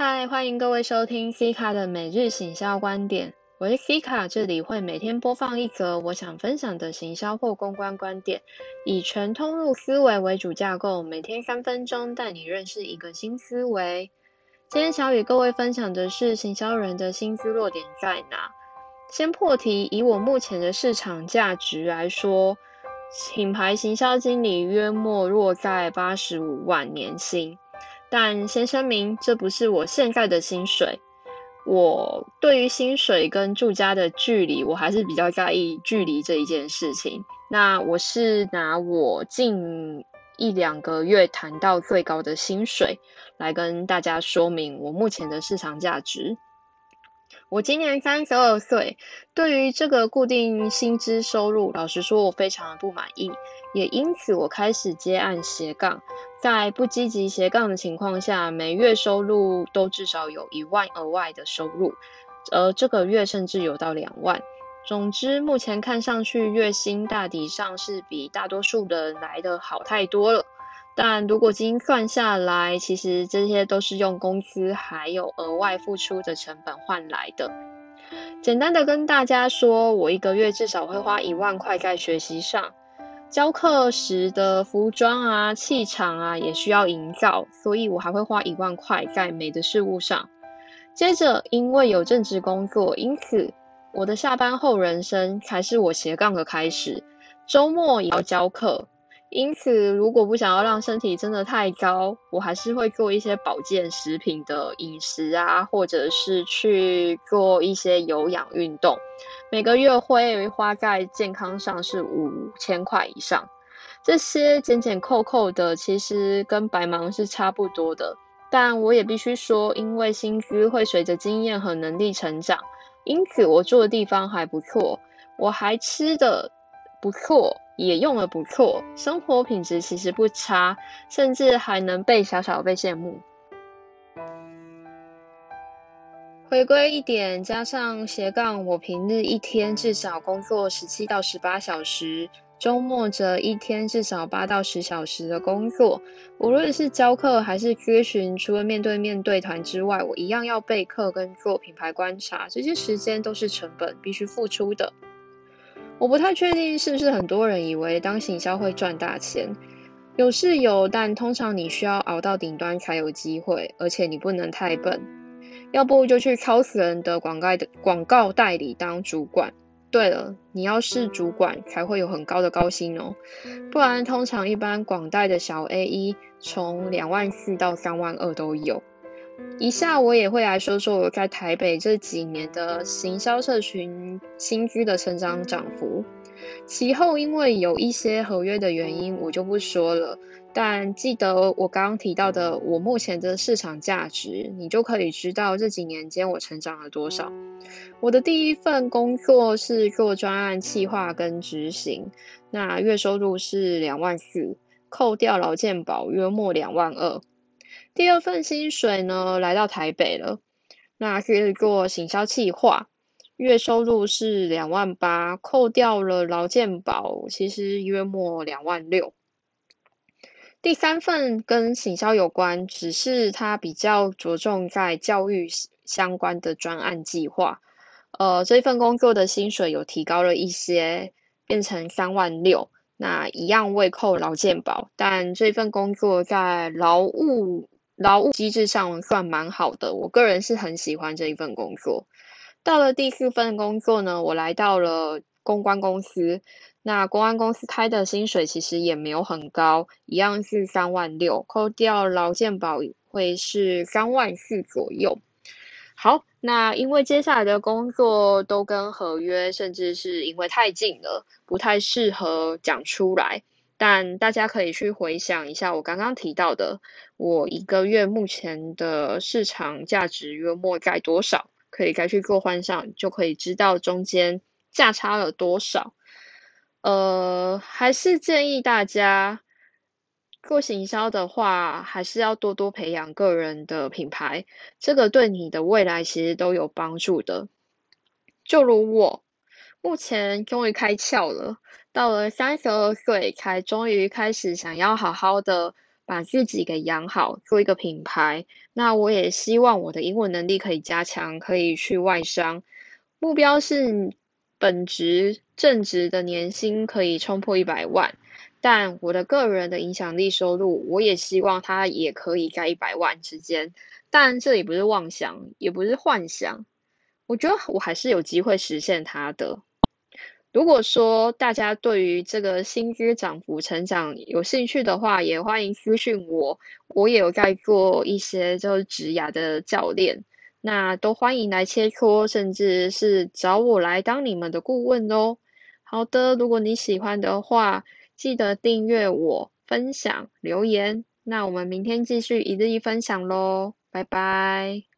嗨，欢迎各位收听 C 卡的每日行销观点。我是 C 卡，这里会每天播放一则我想分享的行销或公关观点，以全通路思维为主架构，每天三分钟带你认识一个新思维。今天想与各位分享的是行销人的薪资落点在哪？先破题，以我目前的市场价值来说，品牌行销经理约莫落在八十五万年薪。但先声明，这不是我现在的薪水。我对于薪水跟住家的距离，我还是比较在意距离这一件事情。那我是拿我近一两个月谈到最高的薪水来跟大家说明我目前的市场价值。我今年三十二岁，对于这个固定薪资收入，老实说，我非常的不满意。也因此，我开始接案斜杠，在不积极斜杠的情况下，每月收入都至少有一万额外的收入，而这个月甚至有到两万。总之，目前看上去月薪大抵上是比大多数人来的好太多了。但如果精算下来，其实这些都是用工资还有额外付出的成本换来的。简单的跟大家说，我一个月至少会花一万块在学习上。教课时的服装啊、气场啊，也需要营造，所以我还会花一万块在美的事物上。接着，因为有正职工作，因此我的下班后人生才是我斜杠的开始。周末也要教课。因此，如果不想要让身体真的太高，我还是会做一些保健食品的饮食啊，或者是去做一些有氧运动。每个月会花在健康上是五千块以上。这些减减扣扣的，其实跟白忙是差不多的。但我也必须说，因为薪资会随着经验和能力成长，因此我住的地方还不错，我还吃的不错。也用的不错，生活品质其实不差，甚至还能被小小被羡慕。回归一点，加上斜杠，我平日一天至少工作十七到十八小时，周末则一天至少八到十小时的工作。无论是教课还是咨询，除了面对面对团之外，我一样要备课跟做品牌观察，这些时间都是成本，必须付出的。我不太确定是不是很多人以为当行销会赚大钱，有是有，但通常你需要熬到顶端才有机会，而且你不能太笨，要不就去超死人的广告的广告代理当主管。对了，你要是主管才会有很高的高薪哦，不然通常一般广代的小 A 一从两万四到三万二都有。以下我也会来说说我在台北这几年的行销社群新居的成长涨幅。其后因为有一些合约的原因，我就不说了。但记得我刚刚提到的我目前的市场价值，你就可以知道这几年间我成长了多少。我的第一份工作是做专案企划跟执行，那月收入是两万四，扣掉劳健保约莫两万二。第二份薪水呢，来到台北了，那是做行销企划，月收入是两万八，扣掉了劳健保，其实约莫两万六。第三份跟行销有关，只是它比较着重在教育相关的专案计划，呃，这份工作的薪水有提高了一些，变成三万六，那一样未扣劳健保，但这份工作在劳务。劳务机制上算蛮好的，我个人是很喜欢这一份工作。到了第四份工作呢，我来到了公关公司。那公关公司开的薪水其实也没有很高，一样是三万六，扣掉劳健保会是三万四左右。好，那因为接下来的工作都跟合约，甚至是因为太近了，不太适合讲出来。但大家可以去回想一下我刚刚提到的，我一个月目前的市场价值约莫在多少，可以该去做换算，就可以知道中间价差了多少。呃，还是建议大家做行销的话，还是要多多培养个人的品牌，这个对你的未来其实都有帮助的。就如我。目前终于开窍了，到了三十二岁才终于开始想要好好的把自己给养好，做一个品牌。那我也希望我的英文能力可以加强，可以去外商。目标是本职正职的年薪可以冲破一百万，但我的个人的影响力收入，我也希望它也可以在一百万之间。但这也不是妄想，也不是幻想，我觉得我还是有机会实现它的。如果说大家对于这个薪资涨幅成长有兴趣的话，也欢迎私讯我，我也有在做一些就是职涯的教练，那都欢迎来切磋，甚至是找我来当你们的顾问哦。好的，如果你喜欢的话，记得订阅我、分享、留言，那我们明天继续一日一分享喽。拜拜。